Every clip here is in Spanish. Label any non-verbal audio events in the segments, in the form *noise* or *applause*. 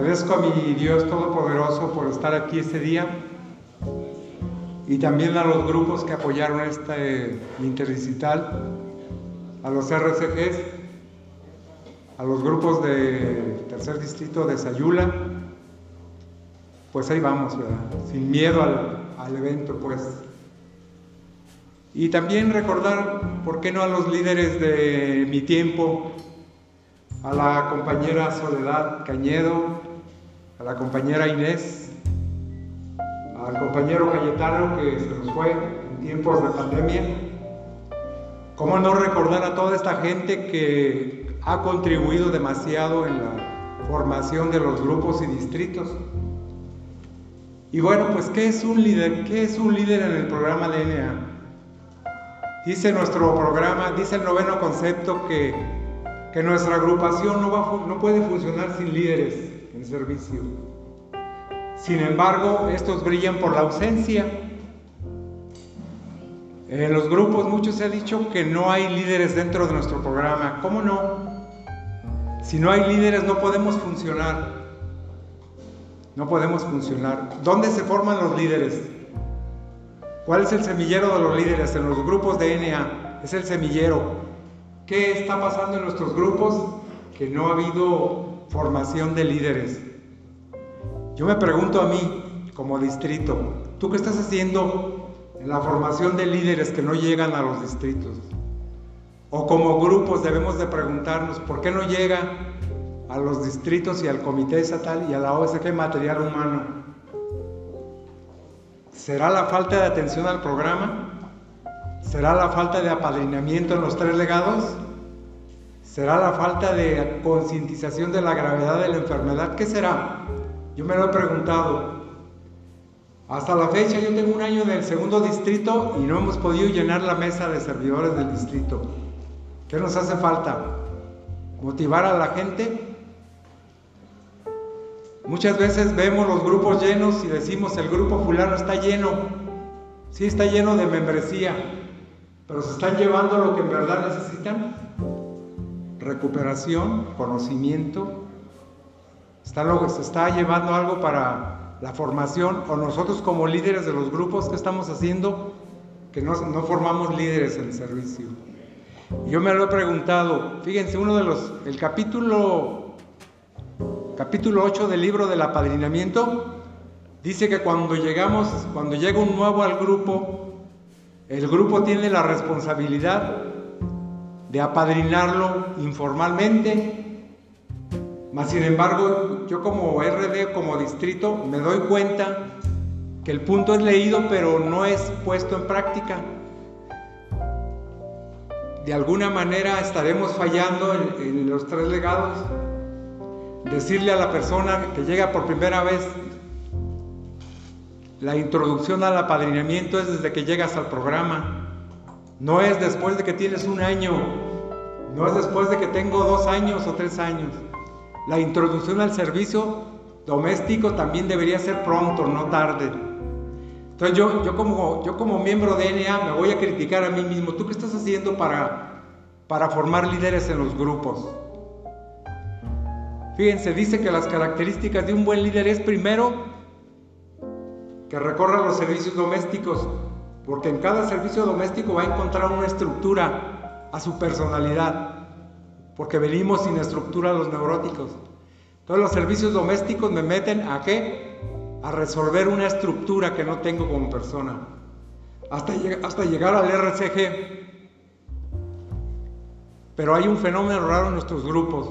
Agradezco a mi Dios Todopoderoso por estar aquí este día y también a los grupos que apoyaron este interdigital, a los RCGs, a los grupos de tercer distrito de Sayula, pues ahí vamos. Sin miedo al, al evento, pues. Y también recordar, ¿por qué no a los líderes de mi tiempo? A la compañera Soledad Cañedo, a la compañera Inés, al compañero Cayetano que se nos fue en tiempos de pandemia. ¿Cómo no recordar a toda esta gente que ha contribuido demasiado en la formación de los grupos y distritos? Y bueno, pues ¿qué es un líder? ¿Qué es un líder en el programa DNA? Dice nuestro programa, dice el noveno concepto que, que nuestra agrupación no, va, no puede funcionar sin líderes en servicio. Sin embargo, estos brillan por la ausencia. En los grupos muchos se ha dicho que no hay líderes dentro de nuestro programa. ¿Cómo no? Si no hay líderes no podemos funcionar. No podemos funcionar. ¿Dónde se forman los líderes? ¿Cuál es el semillero de los líderes en los grupos de NA? Es el semillero. ¿Qué está pasando en nuestros grupos? Que no ha habido formación de líderes. Yo me pregunto a mí, como distrito, ¿tú qué estás haciendo en la formación de líderes que no llegan a los distritos? O como grupos debemos de preguntarnos, ¿por qué no llega a los distritos y al comité estatal y a la OSG material humano? ¿Será la falta de atención al programa? ¿Será la falta de apadrinamiento en los tres legados? ¿Será la falta de concientización de la gravedad de la enfermedad? ¿Qué será? Yo me lo he preguntado. Hasta la fecha yo tengo un año en el segundo distrito y no hemos podido llenar la mesa de servidores del distrito. ¿Qué nos hace falta? ¿Motivar a la gente? Muchas veces vemos los grupos llenos y decimos el grupo fulano está lleno. Sí está lleno de membresía, pero se están llevando lo que en verdad necesitan. Recuperación, conocimiento. Está lo se está llevando algo para la formación o nosotros como líderes de los grupos que estamos haciendo que no, no formamos líderes en servicio. Yo me lo he preguntado, fíjense, uno de los, el capítulo capítulo 8 del libro del apadrinamiento, dice que cuando llegamos, cuando llega un nuevo al grupo, el grupo tiene la responsabilidad de apadrinarlo informalmente, mas sin embargo yo como RD, como distrito, me doy cuenta que el punto es leído pero no es puesto en práctica. De alguna manera estaremos fallando en, en los tres legados. Decirle a la persona que llega por primera vez, la introducción al apadrinamiento es desde que llegas al programa, no es después de que tienes un año, no es después de que tengo dos años o tres años. La introducción al servicio doméstico también debería ser pronto, no tarde. Entonces yo, yo, como, yo como miembro de NA me voy a criticar a mí mismo. ¿Tú qué estás haciendo para, para formar líderes en los grupos? Fíjense, dice que las características de un buen líder es primero que recorra los servicios domésticos, porque en cada servicio doméstico va a encontrar una estructura a su personalidad, porque venimos sin estructura los neuróticos. Todos los servicios domésticos me meten a qué? A resolver una estructura que no tengo como persona, hasta, hasta llegar al RCG. Pero hay un fenómeno raro en nuestros grupos.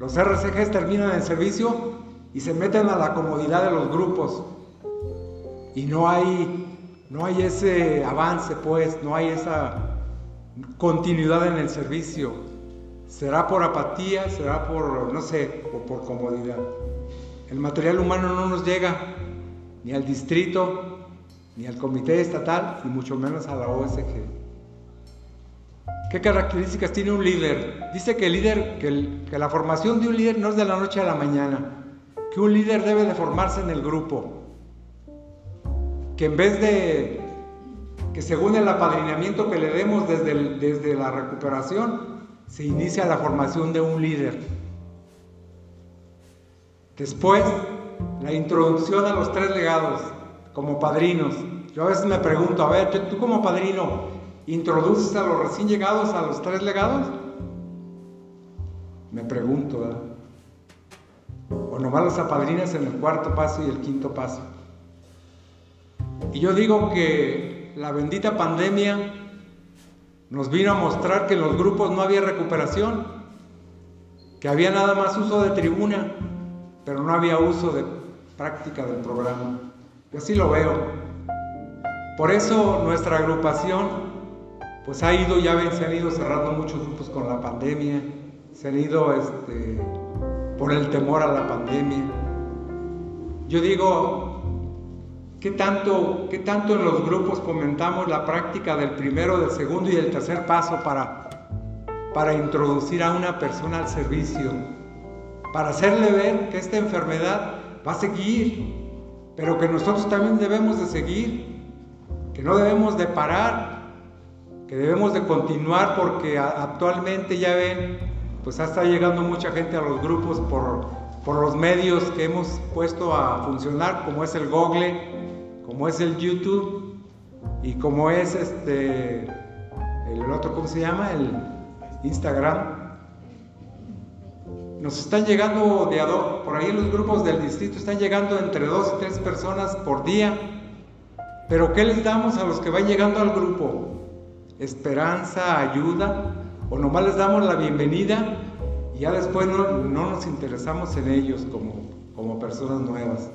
Los RCGs terminan el servicio y se meten a la comodidad de los grupos. Y no hay, no hay ese avance, pues, no hay esa continuidad en el servicio. Será por apatía, será por, no sé, o por comodidad. El material humano no nos llega ni al distrito, ni al comité estatal, y mucho menos a la OSG. ¿Qué características tiene un líder? Dice que el líder, que, la formación de un líder no es de la noche a la mañana, que un líder debe de formarse en el grupo, que en vez de que según el apadrinamiento que le demos desde, desde la recuperación, se inicia la formación de un líder. Después, la introducción a los tres legados como padrinos. Yo a veces me pregunto, a ver, tú como padrino, ¿introduces a los recién llegados a los tres legados? Me pregunto, ¿verdad? O nomás los apadrinas en el cuarto paso y el quinto paso. Y yo digo que la bendita pandemia nos vino a mostrar que en los grupos no había recuperación, que había nada más uso de tribuna, pero no había uso de práctica del programa. Yo así lo veo. Por eso nuestra agrupación pues ha ido, ya ven, se han ido cerrando muchos grupos con la pandemia, se han ido este, por el temor a la pandemia. Yo digo, ¿Qué tanto, ¿Qué tanto en los grupos fomentamos la práctica del primero, del segundo y del tercer paso para, para introducir a una persona al servicio? Para hacerle ver que esta enfermedad va a seguir, pero que nosotros también debemos de seguir, que no debemos de parar, que debemos de continuar porque actualmente ya ven, pues está llegando mucha gente a los grupos por, por los medios que hemos puesto a funcionar, como es el Google, como es el YouTube y como es este, el otro, ¿cómo se llama? El Instagram. Nos están llegando de a por ahí los grupos del distrito están llegando entre dos y tres personas por día. Pero ¿qué les damos a los que van llegando al grupo? ¿Esperanza, ayuda? ¿O nomás les damos la bienvenida y ya después no, no nos interesamos en ellos como, como personas nuevas?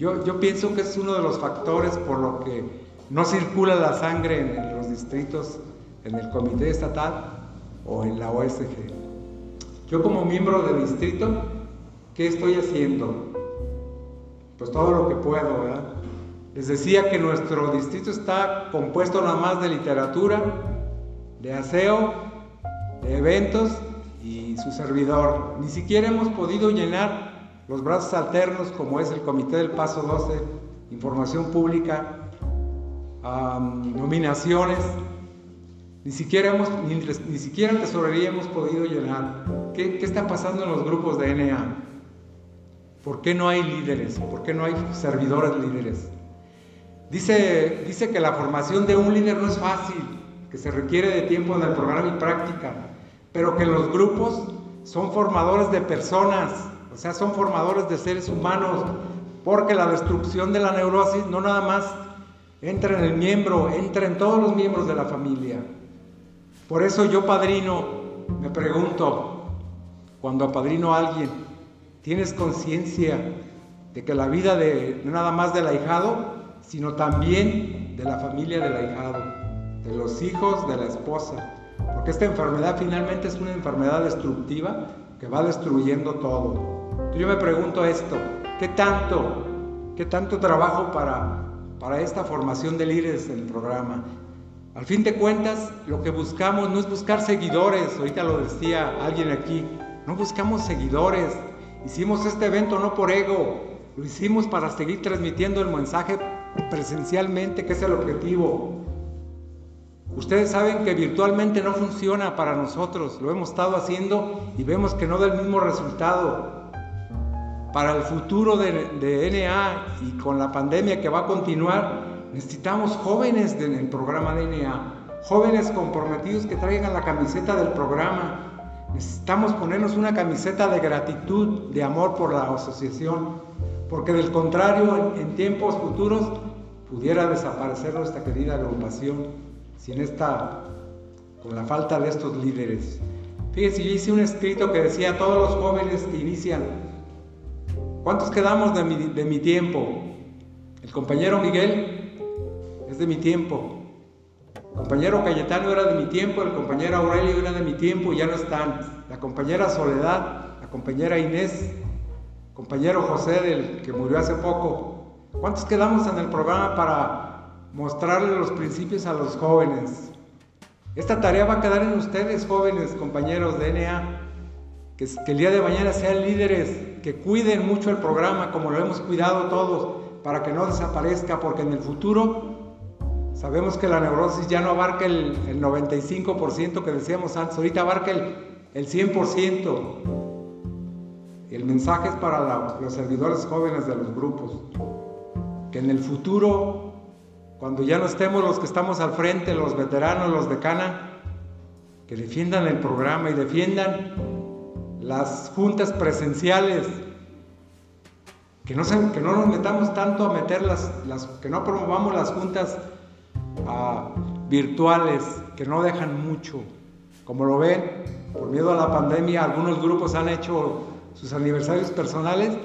Yo, pienso que es uno de los factores por lo que no circula la sangre en, los distritos, en el comité estatal o en la OSG. Yo como miembro del distrito, ¿qué estoy haciendo? Pues todo lo que puedo, ¿verdad? Les decía que nuestro distrito está compuesto nada más de literatura, de aseo, de eventos y su servidor. Ni siquiera hemos podido llenar los brazos alternos, como es el Comité del Paso 12, información pública, nominaciones, ni siquiera, hemos, ni, siquiera tesorería hemos podido llenar. ¿Qué, ¿Qué, está pasando en los grupos de NA? ¿Por qué no hay líderes? ¿Por qué no hay servidores líderes? Dice, dice que la formación de un líder no es fácil, que se requiere de tiempo en el programa y práctica, pero que los grupos son formadores de personas o sea, son formadores de seres humanos, porque la destrucción de la neurosis no nada más entra en el miembro, entra en todos los miembros de la familia. Por eso yo, padrino, me pregunto, cuando apadrino a alguien, ¿tienes conciencia de que la vida de no nada más del ahijado, sino también de la familia del ahijado, de los hijos, de la esposa? Porque esta enfermedad finalmente es una enfermedad destructiva que va destruyendo todo. Yo me pregunto esto, ¿qué tanto, qué tanto trabajo para, para esta formación de líderes en el programa? Al fin de cuentas, lo que buscamos no es buscar seguidores, ahorita lo decía alguien aquí, no buscamos seguidores. Hicimos este evento no por ego, lo hicimos para seguir transmitiendo el mensaje presencialmente, que es el objetivo. Ustedes saben que virtualmente no funciona para nosotros, lo hemos estado haciendo y vemos que no da el mismo resultado para el futuro de, NA y con la pandemia que va a continuar, necesitamos jóvenes en el programa de NA, jóvenes comprometidos que traigan la camiseta del programa. Necesitamos ponernos una camiseta de gratitud, de amor por la asociación, porque del contrario, en, tiempos futuros pudiera desaparecer nuestra querida agrupación sin esta, con la falta de estos líderes. Fíjense, yo hice un escrito que decía todos los jóvenes que inician ¿Cuántos quedamos de mi, tiempo? El compañero Miguel es de mi tiempo. El compañero Cayetano era de mi tiempo, el compañero Aurelio era de mi tiempo y ya no están. La compañera Soledad, la compañera Inés, el compañero José del que murió hace poco. ¿Cuántos quedamos en el programa para mostrarle los principios a los jóvenes? Esta tarea va a quedar en ustedes, jóvenes compañeros de NA que, el día de mañana sean líderes, que cuiden mucho el programa como lo hemos cuidado todos, para que no desaparezca, porque en el futuro sabemos que la neurosis ya no abarca el, 95% que decíamos antes, ahorita abarca el, el 100%. el mensaje es para los servidores jóvenes de los grupos, que en el futuro, cuando ya no estemos los que estamos al frente, los veteranos, los de Cana, que defiendan el programa y defiendan las juntas presenciales, que no, que no nos metamos tanto a meter las, que no promovamos las juntas ah, virtuales, que no dejan mucho. Como lo ven, por miedo a la pandemia, algunos grupos han hecho sus aniversarios personales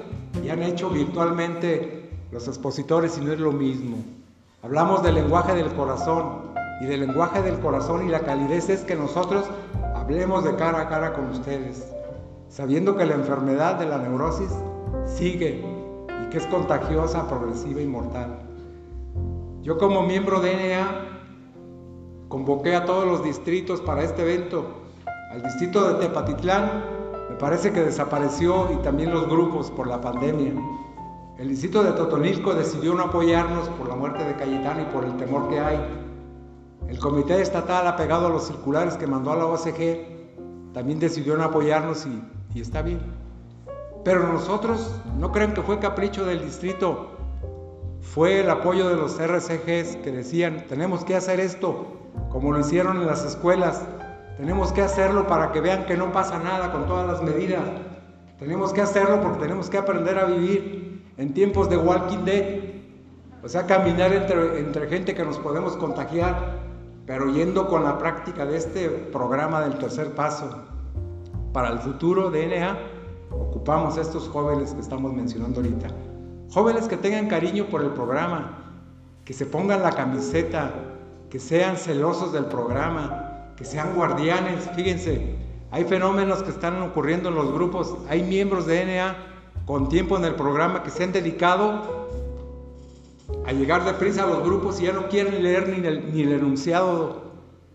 y han hecho virtualmente los expositores y no es lo mismo. Hablamos del lenguaje del corazón y del lenguaje del corazón y la calidez es que nosotros hablemos de cara a cara con ustedes, sabiendo que la enfermedad de la neurosis sigue y que es contagiosa, progresiva y mortal. Yo como miembro de NA convoqué a todos los distritos para este evento, al distrito de Tepatitlán, me parece que desapareció y también los grupos por la pandemia. El distrito de Totonilco decidió no apoyarnos por la muerte de Cayetano y por el temor que hay. El comité estatal apegado a los circulares que mandó a la OCG también decidió no apoyarnos y, y está bien. Pero nosotros no creen que fue capricho del distrito, fue el apoyo de los RCGs que decían, tenemos que hacer esto, como lo hicieron en las escuelas, tenemos que hacerlo para que vean que no pasa nada con todas las medidas, tenemos que hacerlo porque tenemos que aprender a vivir en tiempos de Walking Dead, o sea, caminar entre, entre gente que nos podemos contagiar, pero yendo con la práctica de este programa del tercer paso. Para el futuro DNA, ocupamos estos jóvenes que estamos mencionando ahorita. Jóvenes que tengan cariño por el programa, que se pongan la camiseta, que sean celosos del programa, que sean guardianes. Fíjense, hay fenómenos que están ocurriendo en los grupos, hay miembros de NA con tiempo en el programa que se han dedicado a llegar de prisa a los grupos y ya no quieren leer ni el enunciado,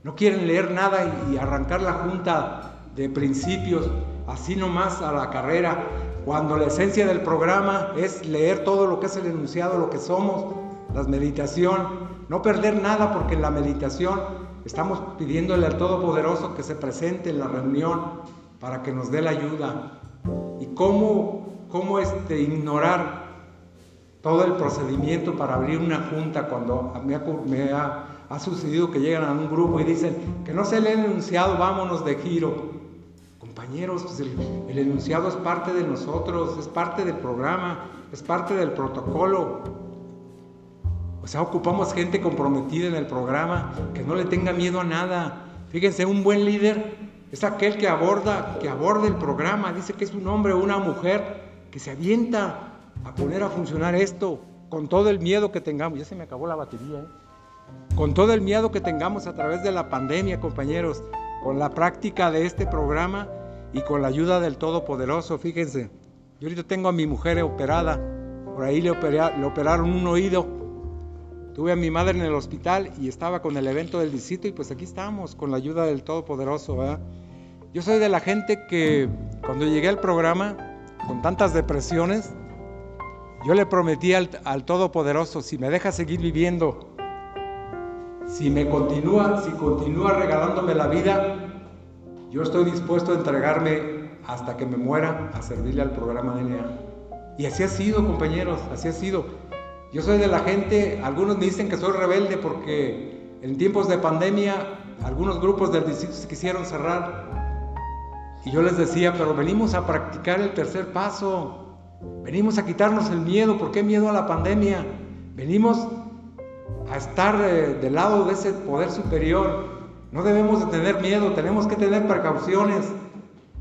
no quieren leer nada y arrancar la junta de principios así nomás a la carrera cuando la esencia del programa es leer todo lo que es el enunciado, lo que somos, la meditación, no perder nada porque en la meditación estamos pidiéndole al Todopoderoso que se presente en la reunión para que nos dé la ayuda. ¿Y cómo, cómo este, ignorar todo el procedimiento para abrir una junta cuando me ha, me ha, ha sucedido que llegan a un grupo y dicen que no se le ha enunciado, vámonos de giro? Compañeros, pues el, enunciado es parte de nosotros, es parte del programa, es parte del protocolo. O sea, ocupamos gente comprometida en el programa, que no le tenga miedo a nada. Fíjense, un buen líder es aquel que aborda, que aborda el programa, dice que es un hombre o una mujer que se avienta a poner a funcionar esto con todo el miedo que tengamos. Ya se me acabó la batería, ¿eh? Con todo el miedo que tengamos a través de la pandemia, compañeros, con la práctica de este programa, y con la ayuda del Todopoderoso, fíjense, yo ahorita tengo a mi mujer operada, por ahí le, operaron un oído, tuve a mi madre en el hospital y estaba con el evento del distrito y pues aquí estamos con la ayuda del Todopoderoso. ¿verdad? Yo soy de la gente que cuando llegué al programa, con tantas depresiones, yo le prometí al, al Todopoderoso, si me deja seguir viviendo, si me continúa, si continúa regalándome la vida, yo estoy dispuesto a entregarme hasta que me muera a servirle al programa DNA. Y así ha sido, compañeros, así ha sido. Yo soy de la gente, algunos me dicen que soy rebelde porque en tiempos de pandemia algunos grupos del distrito se quisieron cerrar. Y yo les decía, pero venimos a practicar el tercer paso. Venimos a quitarnos el miedo. ¿Por qué miedo a la pandemia? Venimos a estar eh, del lado de ese poder superior no debemos de tener miedo, tenemos que tener precauciones,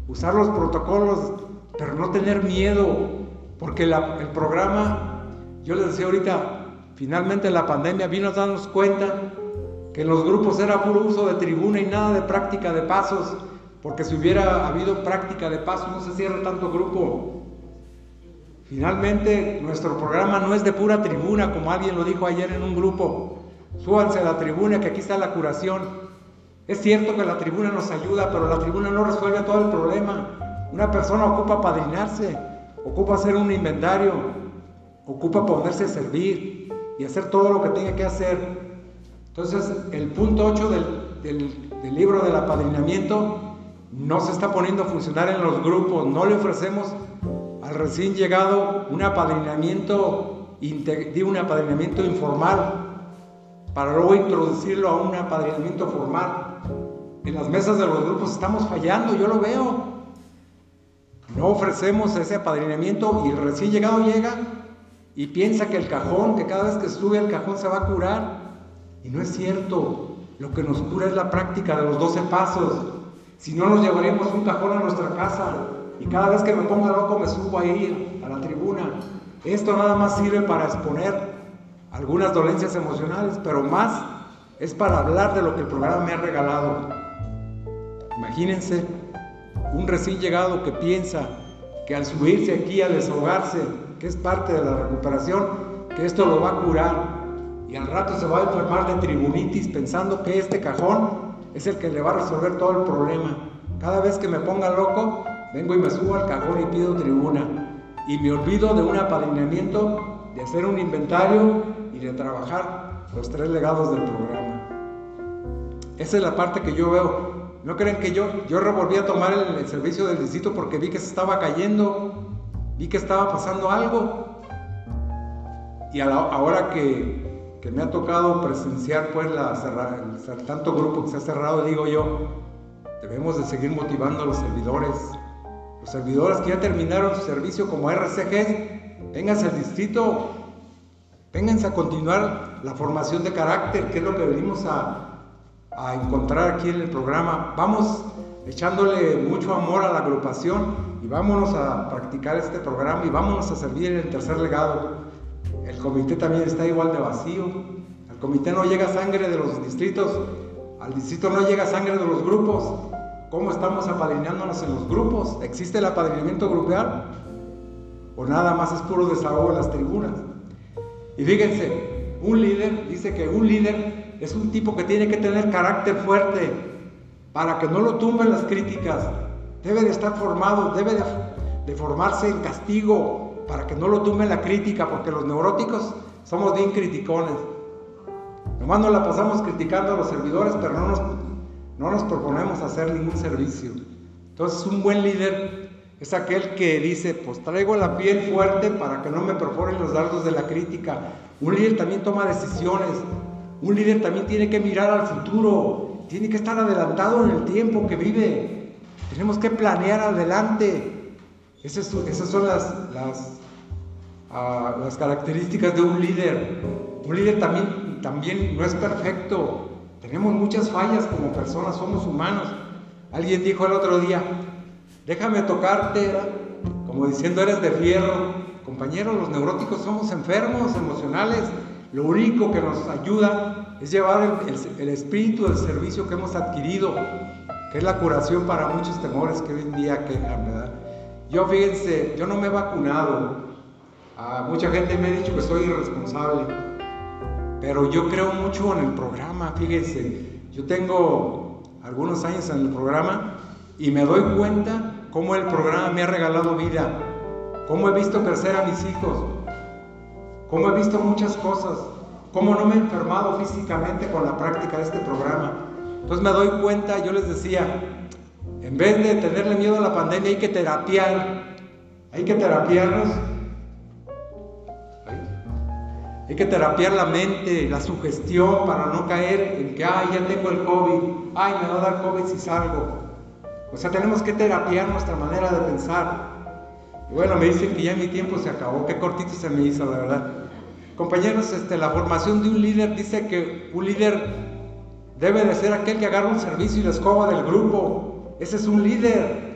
usar los protocolos, pero no tener miedo, porque el programa, yo les decía ahorita, finalmente la pandemia vino a darnos cuenta que en los grupos era puro uso de tribuna y nada de práctica de pasos, porque si hubiera habido práctica de pasos no se cierra tanto grupo. Finalmente, nuestro programa no es de pura tribuna, como alguien lo dijo ayer en un grupo. Súbanse a la tribuna, que aquí está la curación. Es cierto que la tribuna nos ayuda, pero la tribuna no resuelve todo el problema. Una persona ocupa padrinarse, ocupa hacer un inventario, ocupa ponerse a servir y hacer todo lo que tiene que hacer. Entonces, el punto 8 del, del libro del apadrinamiento no se está poniendo a funcionar en los grupos, no le ofrecemos al recién llegado un apadrinamiento, un apadrinamiento informal para luego introducirlo a un apadrinamiento formal. En las mesas de los grupos estamos fallando, yo lo veo. No ofrecemos ese apadrinamiento y el recién llegado llega y piensa que el cajón, que cada vez que sube el cajón se va a curar. Y no es cierto. Lo que nos cura es la práctica de los 12 pasos. Si no, nos llevaremos un cajón a nuestra casa y cada vez que me ponga loco me subo a ir a la tribuna. Esto nada más sirve para exponer algunas dolencias emocionales, pero más es para hablar de lo que el programa me ha regalado. Imagínense un recién llegado que piensa que al subirse aquí a desahogarse, que es parte de la recuperación, que esto lo va a curar y al rato se va a enfermar de tribunitis pensando que este cajón es el que le va a resolver todo el problema. Cada vez que me ponga loco, vengo y me subo al cajón y pido tribuna y me olvido de un apadrinamiento, de hacer un inventario y de trabajar los tres legados del programa. Esa es la parte que yo veo no creen que yo, yo revolví a tomar el, servicio del distrito porque vi que se estaba cayendo, vi que estaba pasando algo. Y ahora que, que, me ha tocado presenciar pues la tanto grupo que se ha cerrado, digo yo, debemos de seguir motivando a los servidores. Los servidores que ya terminaron su servicio como RCG, vénganse al distrito, vénganse a continuar la formación de carácter, que es lo que venimos a, a encontrar aquí en el programa. Vamos echándole mucho amor a la agrupación y vámonos a practicar este programa y vámonos a servir en el tercer legado. El comité también está igual de vacío. Al comité no llega sangre de los distritos, al distrito no llega sangre de los grupos. ¿Cómo estamos apadrinándonos en los grupos? ¿Existe el apadrinamiento grupal? ¿O nada más es puro desahogo en las tribunas? Y fíjense, un líder dice que un líder es un tipo que tiene que tener carácter fuerte para que no lo tumben las críticas. Debe de estar formado, debe de, formarse en castigo para que no lo tumben la crítica, porque los neuróticos somos bien criticones. Nomás nos la pasamos criticando a los servidores, pero no nos, no nos proponemos hacer ningún servicio. Entonces un buen líder es aquel que dice, pues traigo la piel fuerte para que no me perforen los dardos de la crítica. Un líder también toma decisiones, un líder también tiene que mirar al futuro, tiene que estar adelantado en el tiempo que vive. Tenemos que planear adelante. Esas, son las, ah, las, características de un líder. Un líder también no es perfecto. Tenemos muchas fallas como personas, somos humanos. Alguien dijo el otro día, déjame tocarte, como diciendo eres de fierro. Compañeros, los neuróticos somos enfermos emocionales, lo único que nos ayuda es llevar el, espíritu del servicio que hemos adquirido, que es la curación para muchos temores que hoy en día quejan, ¿verdad? Yo, fíjense, yo no me he vacunado. A mucha gente me ha dicho que soy irresponsable, pero yo creo mucho en el programa, fíjense. Yo tengo algunos años en el programa y me doy cuenta cómo el programa me ha regalado vida, cómo he visto crecer a mis hijos, cómo he visto muchas cosas, cómo no me he enfermado físicamente con la práctica de este programa. Entonces me doy cuenta, yo les decía, en vez de tenerle miedo a la pandemia hay que terapiar, hay que terapiarnos, hay que terapiar la mente, la sugestión para no caer en que, ay, ya tengo el COVID, ay, me va a dar COVID si salgo. O sea, tenemos que terapiar nuestra manera de pensar. Y bueno, me dicen que ya mi tiempo se acabó, qué cortito se me hizo, la verdad. Compañeros, este, la formación de un líder dice que un líder debe de ser aquel que agarra un servicio y la escoba del grupo. Ese es un líder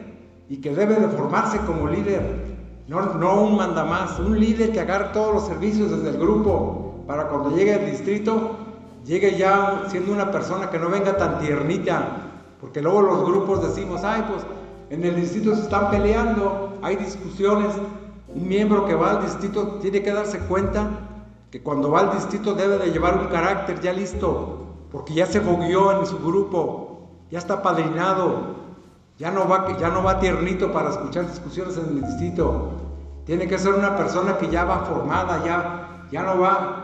y que debe de formarse como líder. No, no un mandamás, un líder que agarre todos los servicios desde el grupo para cuando llegue al distrito, llegue ya siendo una persona que no venga tan tiernita. Porque luego los grupos decimos, ay, pues en el distrito se están peleando, hay discusiones. Un miembro que va al distrito tiene que darse cuenta que cuando va al distrito debe de llevar un carácter ya listo, porque ya se fogueó en su grupo, ya está padrinado, ya no va, ya no va tiernito para escuchar discusiones en el distrito. Tiene que ser una persona que ya va formada, ya, ya no va,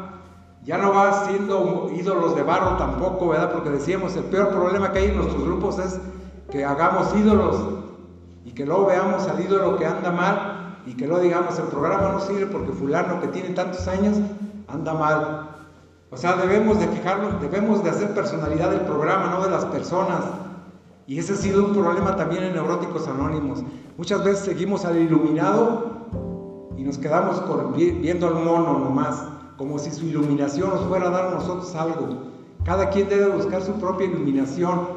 ya no va siendo ídolos de barro tampoco, ¿verdad? Porque decíamos, el peor problema que hay en nuestros grupos es que hagamos ídolos y que luego veamos al ídolo que anda mal y que no digamos el programa no sirve porque fulano que tiene tantos años anda mal. O sea, debemos de fijarnos, debemos de hacer personalidad del programa, no de las personas. Y ese ha sido un problema también en Neuróticos Anónimos. Muchas veces seguimos al iluminado y nos quedamos viendo al mono nomás, como si su iluminación nos fuera a dar a nosotros algo. Cada quien debe buscar su propia iluminación.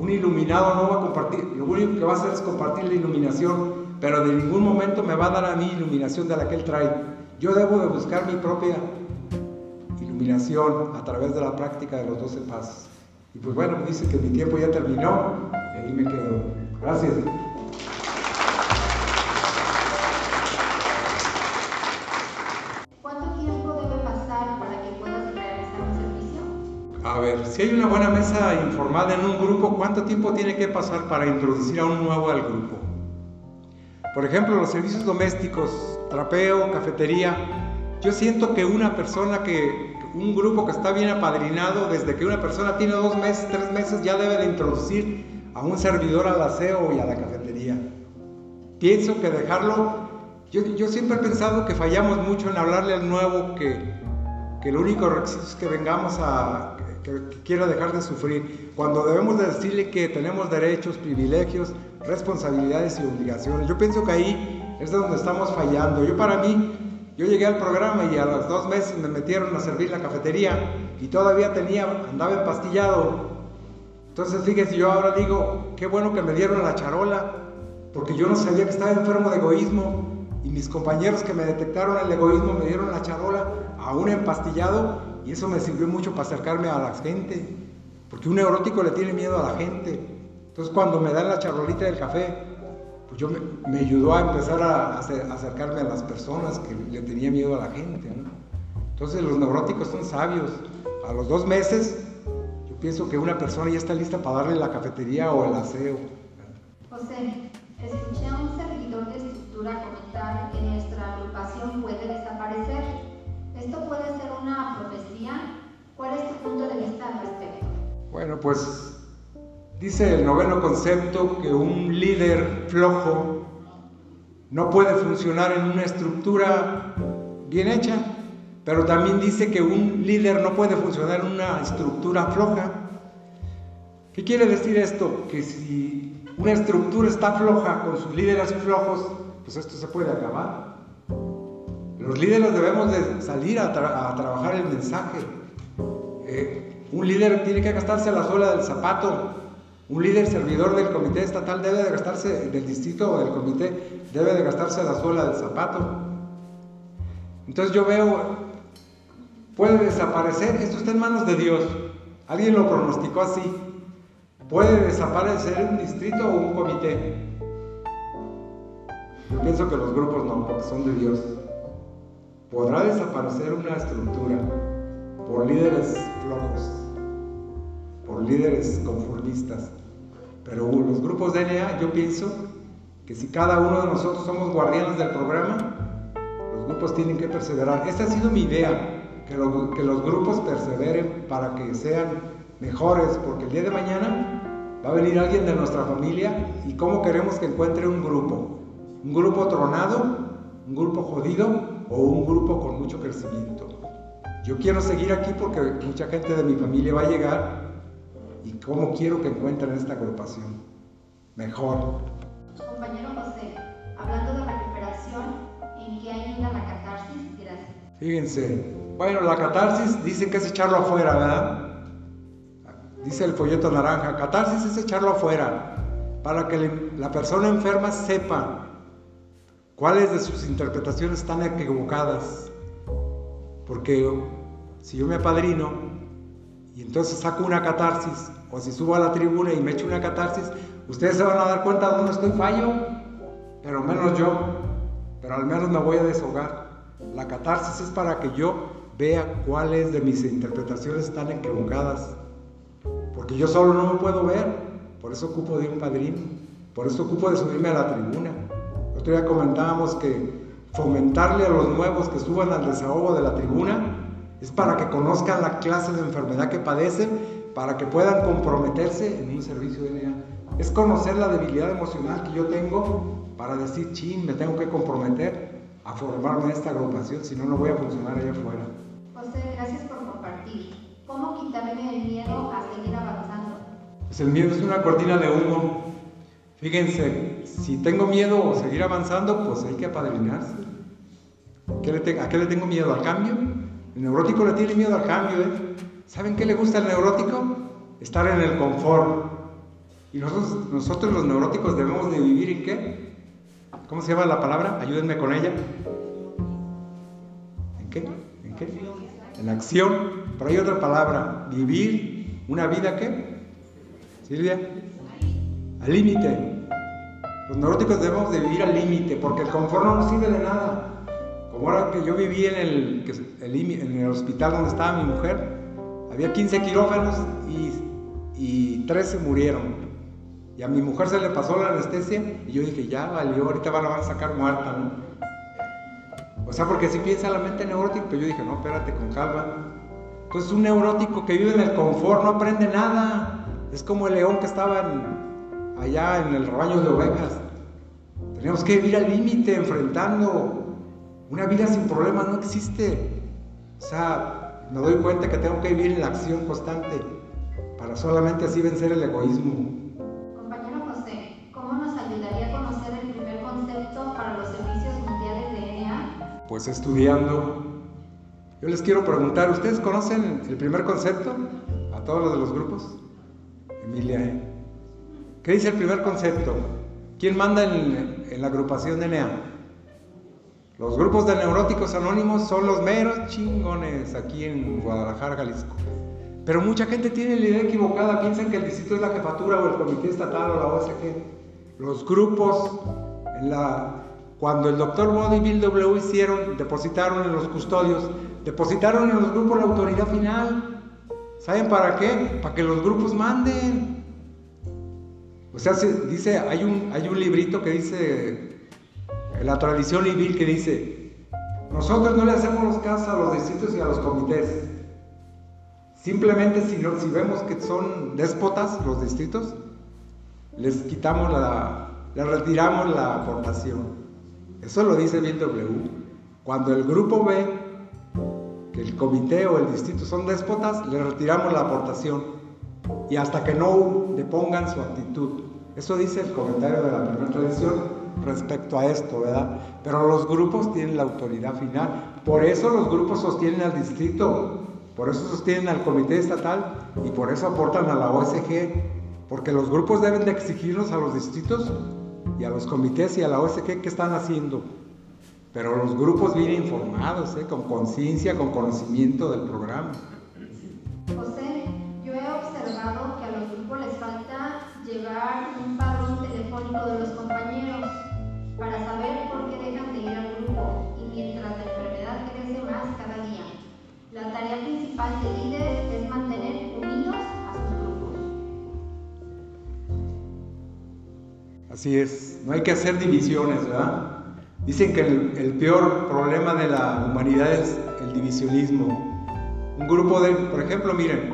Un iluminado no va a compartir, lo único que va a hacer es compartir la iluminación, pero de ningún momento me va a dar a mí iluminación de la que él trae. Yo debo de buscar mi propia iluminación a través de la práctica de los 12 pasos. Y pues bueno, dice que mi tiempo ya terminó y ahí me quedo. Gracias. Ver, si hay una buena mesa informada en un grupo, ¿cuánto tiempo tiene que pasar para introducir a un nuevo al grupo? Por ejemplo, los servicios domésticos, trapeo, cafetería. Yo siento que una persona que, un grupo que está bien apadrinado, desde que una persona tiene dos meses, tres meses, ya debe de introducir a un servidor al aseo y a la cafetería. Pienso que dejarlo, yo, yo siempre he pensado que fallamos mucho en hablarle al nuevo que, que lo único requisito es que vengamos a que, quiera dejar de sufrir, cuando debemos de decirle que tenemos derechos, privilegios, responsabilidades y obligaciones. Yo pienso que ahí es donde estamos fallando. Yo para mí, yo llegué al programa y a los dos meses me metieron a servir la cafetería y todavía tenía, andaba empastillado. Entonces fíjese, yo ahora digo, qué bueno que me dieron la charola, porque yo no sabía que estaba enfermo de egoísmo y mis compañeros que me detectaron el egoísmo me dieron la charola, aún empastillado, y eso me sirvió mucho para acercarme a la gente, porque un neurótico le tiene miedo a la gente. Entonces cuando me dan la charolita del café, pues yo me, ayudó a empezar a, acercarme a las personas que le tenía miedo a la gente. Entonces los neuróticos son sabios. A los dos meses, yo pienso que una persona ya está lista para darle la cafetería o el aseo. José, escuché a un servidor de estructura comentar que nuestra agrupación puede desaparecer ¿Esto puede ser una? ¿Cuál es tu punto de vista al respecto? Bueno, pues dice el noveno concepto que un líder flojo no puede funcionar en una estructura bien hecha, pero también dice que un líder no puede funcionar en una estructura floja. ¿Qué quiere decir esto? Que si una estructura está floja con sus líderes flojos, pues esto se puede acabar. Los líderes debemos de salir a, trabajar el mensaje. Eh, un líder tiene que gastarse la suela del zapato. Un líder servidor del comité estatal debe de gastarse, del distrito o del comité, debe de gastarse la suela del zapato. Entonces yo veo, puede desaparecer, esto está en manos de Dios. Alguien lo pronosticó así. Puede desaparecer un distrito o un comité. Yo pienso que los grupos no, porque son de Dios. Podrá desaparecer una estructura por líderes flojos, por líderes conformistas, pero los grupos DNA, yo pienso que si cada uno de nosotros somos guardianes del programa, los grupos tienen que perseverar. Esta ha sido mi idea, que los grupos perseveren para que sean mejores, porque el día de mañana va a venir alguien de nuestra familia y cómo queremos que encuentre un grupo. Un grupo tronado, un grupo jodido o un grupo con mucho crecimiento. Yo quiero seguir aquí porque mucha gente de mi familia va a llegar y cómo quiero que encuentren esta agrupación. Mejor. Compañero José, hablando de recuperación, ¿en qué ayuda la catarsis? Gracias. Fíjense, bueno, la catarsis dicen que es echarlo afuera, ¿verdad? Dice el folleto naranja, catarsis es echarlo afuera, para que la persona enferma sepa ¿Cuáles de sus interpretaciones están equivocadas? Porque si yo me apadrino y entonces saco una catarsis, o si subo a la tribuna y me echo una catarsis, ustedes se van a dar cuenta de dónde estoy fallo, pero menos yo, pero al menos me voy a deshogar. La catarsis es para que yo vea cuáles de mis interpretaciones están equivocadas, porque yo solo no me puedo ver, por eso ocupo de un padrino, por eso ocupo de subirme a la tribuna. Otro día comentábamos que fomentarle a los nuevos que suban al desahogo de la tribuna es para que conozcan la clase de enfermedad que padecen, para que puedan comprometerse en un servicio de Es conocer la debilidad emocional que yo tengo para decir, chin, me tengo que comprometer a formarme en esta agrupación, si no, no voy a funcionar allá afuera. José, gracias por compartir. ¿Cómo quitarme el miedo a seguir avanzando? Pues el miedo es una cortina de humo. Fíjense, si tengo miedo a seguir avanzando, pues hay que apadrinarse. ¿A qué le tengo miedo? ¿Al cambio? El neurótico le tiene miedo al cambio. ¿eh? ¿Saben qué le gusta al neurótico? Estar en el confort. Y nosotros, nosotros los neuróticos debemos de vivir en qué? ¿Cómo se llama la palabra? Ayúdenme con ella. ¿En qué? ¿En qué? En acción. Pero hay otra palabra. Vivir una vida qué? Silvia. Al límite. Los neuróticos debemos de vivir al límite porque el confort no nos sirve de nada. Ahora que yo viví en el, en el hospital donde estaba mi mujer, había 15 quirófanos y, y 13 murieron. Y a mi mujer se le pasó la anestesia y yo dije, ya valió, ahorita van a sacar muerta, ¿no? O sea, porque si piensa la mente neurótica, pero yo dije, no, espérate, con calma. Entonces un neurótico que vive en el confort no aprende nada. Es como el león que estaba allá en el rebaño de ovejas. Tenemos que vivir al límite, enfrentando. Una vida sin problemas no existe. O sea, me doy cuenta que tengo que vivir en la acción constante para solamente así vencer el egoísmo. Compañero José, ¿cómo nos ayudaría a conocer el primer concepto para los servicios mundiales de ENEA? Pues estudiando. Yo les quiero preguntar, ¿ustedes conocen el primer concepto? A todos los de los grupos. Emilia, ¿eh? ¿qué dice el primer concepto? ¿Quién manda en, en la agrupación de ENEA? Los grupos de neuróticos anónimos son los meros chingones aquí en Guadalajara, Jalisco. Pero mucha gente tiene la idea equivocada, piensan que el distrito es la jefatura o el comité estatal o la OSG. Los grupos, en la, cuando el doctor Body y Bill W hicieron, depositaron en los custodios, depositaron en los grupos la autoridad final. ¿Saben para qué? Para que los grupos manden. O sea, se, dice, hay un, hay un librito que dice la tradición civil que dice, nosotros no le hacemos los casos a los distritos y a los comités. Simplemente si, si vemos que son déspotas los distritos, les quitamos la, les retiramos la aportación. Eso lo dice bien W. Cuando el grupo ve que el comité o el distrito son déspotas, les retiramos la aportación. Y hasta que no depongan su actitud. Eso dice el comentario de la primera tradición respecto a esto, ¿verdad? Pero los grupos tienen la autoridad final. Por eso los grupos sostienen al distrito, por eso sostienen al comité estatal y por eso aportan a la OSG, porque los grupos deben de exigirnos a los distritos y a los comités y a la OSG qué están haciendo. Pero los grupos vienen informados, ¿eh? con conciencia, con conocimiento del programa. Principal de líderes es mantener unidos a sus grupos. Así es, no hay que hacer divisiones, ¿verdad? Dicen que el, el peor problema de la humanidad es el divisionismo. Un grupo de, por ejemplo, miren,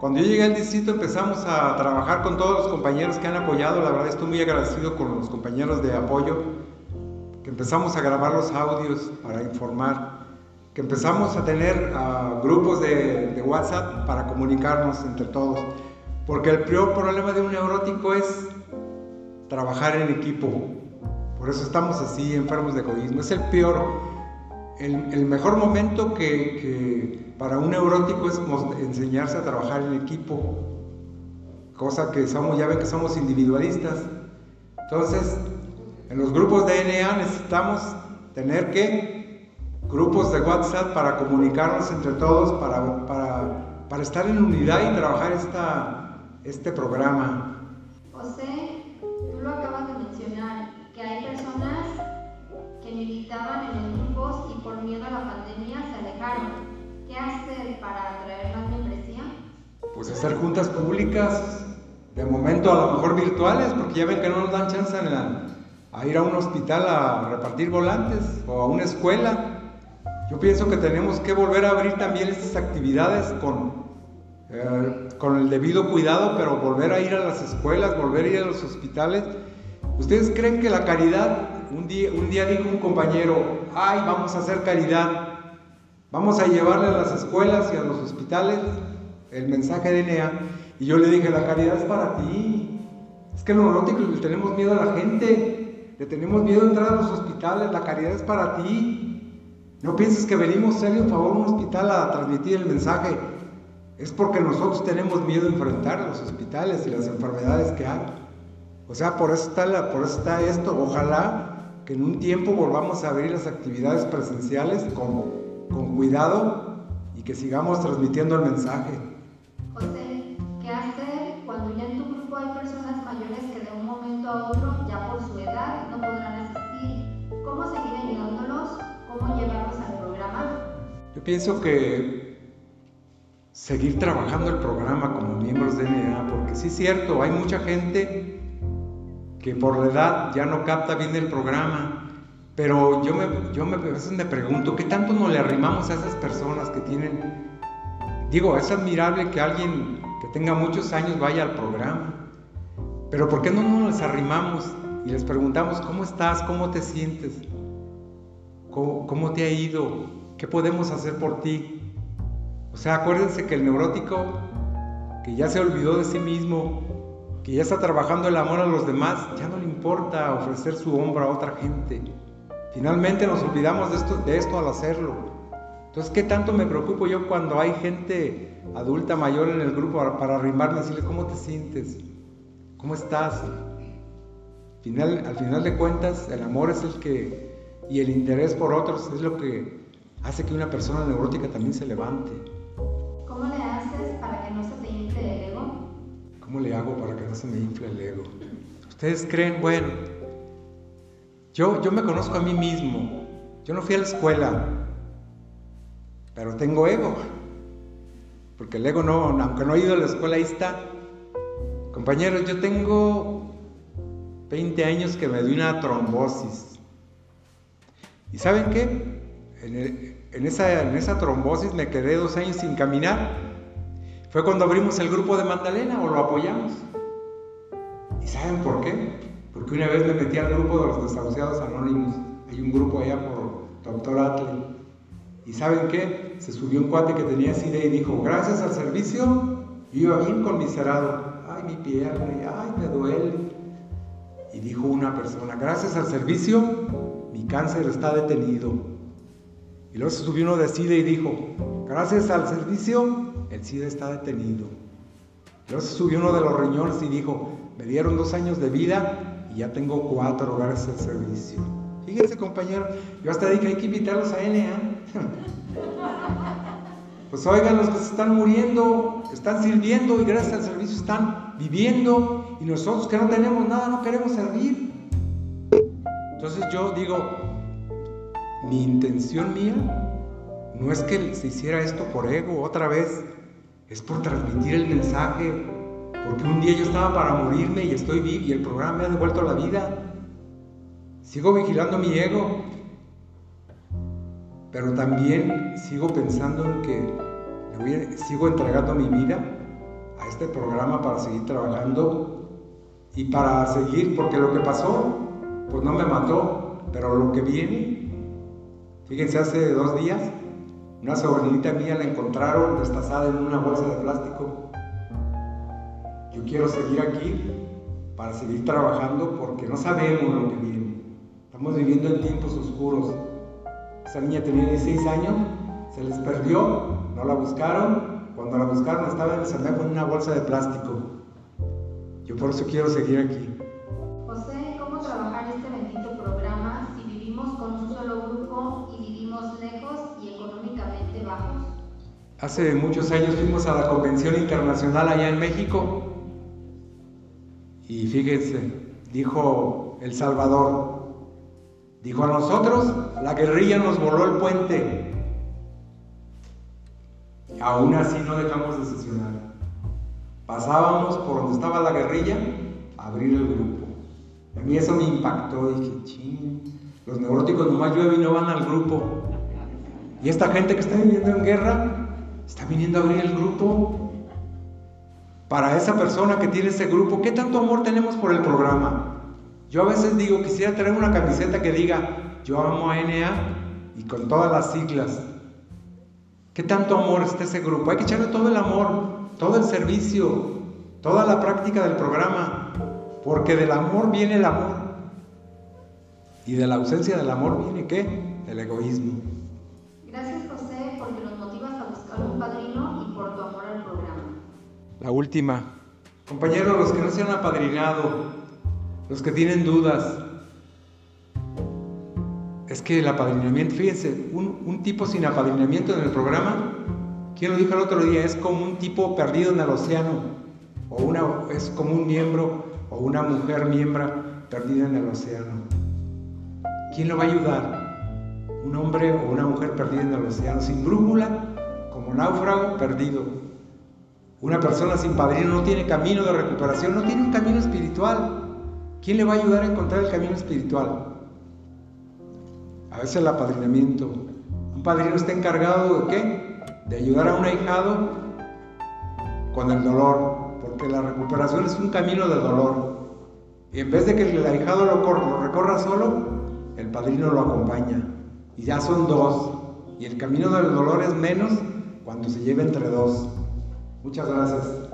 cuando yo llegué al distrito empezamos a trabajar con todos los compañeros que han apoyado, la verdad estoy muy agradecido con los compañeros de apoyo, que empezamos a grabar los audios para informar, que empezamos a tener uh, grupos de, WhatsApp para comunicarnos entre todos, porque el peor problema de un neurótico es trabajar en equipo, por eso estamos así enfermos de egoísmo, es el peor, el, mejor momento que para un neurótico es enseñarse a trabajar en equipo, cosa que somos, ya ven que somos individualistas. Entonces, en los grupos de NA necesitamos tener que grupos de WhatsApp para comunicarnos entre todos, para, para, para estar en unidad y trabajar esta, este programa. José, tú lo acabas de mencionar, que hay personas que militaban en los grupos y por miedo a la pandemia se alejaron. ¿Qué hacer para atraer más membresía? Pues hacer juntas públicas, de momento a lo mejor virtuales, porque ya ven que no nos dan chance a, a ir a un hospital a repartir volantes o a una escuela. Yo pienso que tenemos que volver a abrir también estas actividades con eh, con el debido cuidado, pero volver a ir a las escuelas, volver a ir a los hospitales. ¿Ustedes creen que la caridad, un día, un día dijo un compañero, ay, vamos a hacer caridad, vamos a llevarle a las escuelas y a los hospitales el mensaje de NEA? Y yo le dije, la caridad es para ti. Es que lo le tenemos miedo a la gente, le tenemos miedo a entrar a los hospitales, la caridad es para ti. No pienses que venimos un favor a un hospital a transmitir el mensaje es porque nosotros tenemos miedo a enfrentar los hospitales y las enfermedades que hay. O sea, por eso está, por eso está esto. Ojalá que en un tiempo volvamos a abrir las actividades presenciales con, con cuidado y que sigamos transmitiendo el mensaje. Pienso que seguir trabajando el programa como miembros de NEA, porque sí es cierto, hay mucha gente que por la edad ya no capta bien el programa, pero yo me, yo me, a veces me pregunto, ¿qué tanto nos le arrimamos a esas personas que tienen... Digo, es admirable que alguien que tenga muchos años vaya al programa, pero ¿por qué no nos arrimamos y les preguntamos, ¿cómo estás? ¿Cómo te sientes? ¿Cómo, cómo te ha ido? ¿Qué podemos hacer por ti? O sea, acuérdense que el neurótico, que ya se olvidó de sí mismo, que ya está trabajando el amor a los demás, ya no le importa ofrecer su hombro a otra gente. Finalmente nos olvidamos de esto, al hacerlo. Entonces, ¿qué tanto me preocupo yo cuando hay gente adulta mayor en el grupo para, arrimarme y decirle, ¿cómo te sientes? ¿Cómo estás? Al final de cuentas, el amor es el que, y el interés por otros es lo que hace que una persona neurótica también se levante. ¿Cómo le haces para que no se te infle el ego? ¿Cómo le hago para que no se me infle el ego? Ustedes creen, bueno, yo, yo me conozco a mí mismo. Yo no fui a la escuela, pero tengo ego. Porque el ego no, aunque no he ido a la escuela, ahí está. Compañeros, yo tengo 20 años que me dio una trombosis. ¿Y saben qué? En esa trombosis me quedé dos años sin caminar. Fue cuando abrimos el grupo de Magdalena o lo apoyamos. ¿Y saben por qué? Porque una vez me metí al grupo de los desahuciados anónimos. Hay un grupo allá por Doctor Atle. ¿Y saben qué? Se subió un cuate que tenía SIDA y dijo, gracias al servicio, yo iba bien conmiserado. Ay, mi pierna, ay, me duele. Y dijo una persona, gracias al servicio, mi cáncer está detenido. Y luego se subió uno de SIDA y dijo, gracias al servicio, el SIDA está detenido. Y luego se subió uno de los riñones y dijo, me dieron dos años de vida y ya tengo cuatro hogares al servicio. Fíjense compañero, yo hasta dije, hay que invitarlos a NA. *laughs* pues oigan, los que se están muriendo, están sirviendo y gracias al servicio están viviendo y nosotros que no tenemos nada no queremos servir. Entonces yo digo, mi intención mía no es que se hiciera esto por ego otra vez, es por transmitir el mensaje, porque un día yo estaba para morirme y estoy vivo y el programa me ha devuelto la vida. Sigo vigilando mi ego, pero también sigo pensando en que sigo entregando mi vida a este programa para seguir trabajando y para seguir, porque lo que pasó, pues no me mató, pero lo que viene Fíjense, hace dos días, una sobrinita mía la encontraron destazada en una bolsa de plástico. Yo quiero seguir aquí para seguir trabajando porque no sabemos lo que viene. Estamos viviendo en tiempos oscuros. Esa niña tenía 16 años, se les perdió, no la buscaron. Cuando la buscaron estaba en el en una bolsa de plástico. Yo por eso quiero seguir aquí. Hace muchos años fuimos a la Convención Internacional allá en México y fíjense, dijo El Salvador, dijo a nosotros, la guerrilla nos voló el puente. Aún así no dejamos de sesionar. Pasábamos por donde estaba la guerrilla a abrir el grupo. A mí eso me impactó, dije, ching, los neuróticos nomás llueven y no van al grupo. Y esta gente que está viviendo en guerra, está viniendo a abrir el grupo. para esa persona que tiene ese grupo, ¿qué tanto amor tenemos por el programa? Yo a veces digo, quisiera tener una camiseta que diga, yo amo a NA y con todas las siglas. ¿Qué tanto amor está ese grupo? Hay que echarle todo el amor, todo el servicio, toda la práctica del programa, porque del amor viene el amor. Y de la ausencia del amor viene qué? El egoísmo. Gracias José un padrino y por tu amor al programa. La última. Compañeros, los que no se han apadrinado, los que tienen dudas, es que el apadrinamiento, fíjense, un, tipo sin apadrinamiento en el programa, ¿quién lo dijo el otro día? Es como un tipo perdido en el océano, o una, es como un miembro o una mujer miembro perdida en el océano. ¿Quién lo va a ayudar? Un hombre o una mujer perdida en el océano, sin brújula, náufrago perdido. Una persona sin padrino no tiene camino de recuperación, no tiene un camino espiritual. ¿Quién le va a ayudar a encontrar el camino espiritual? A veces el apadrinamiento. Un padrino está encargado de qué? De ayudar a un ahijado con el dolor, porque la recuperación es un camino de dolor. Y en vez de que el ahijado lo recorra solo, el padrino lo acompaña. Y ya son dos. Y el camino del dolor es menos cuando se lleva entre dos. Muchas gracias.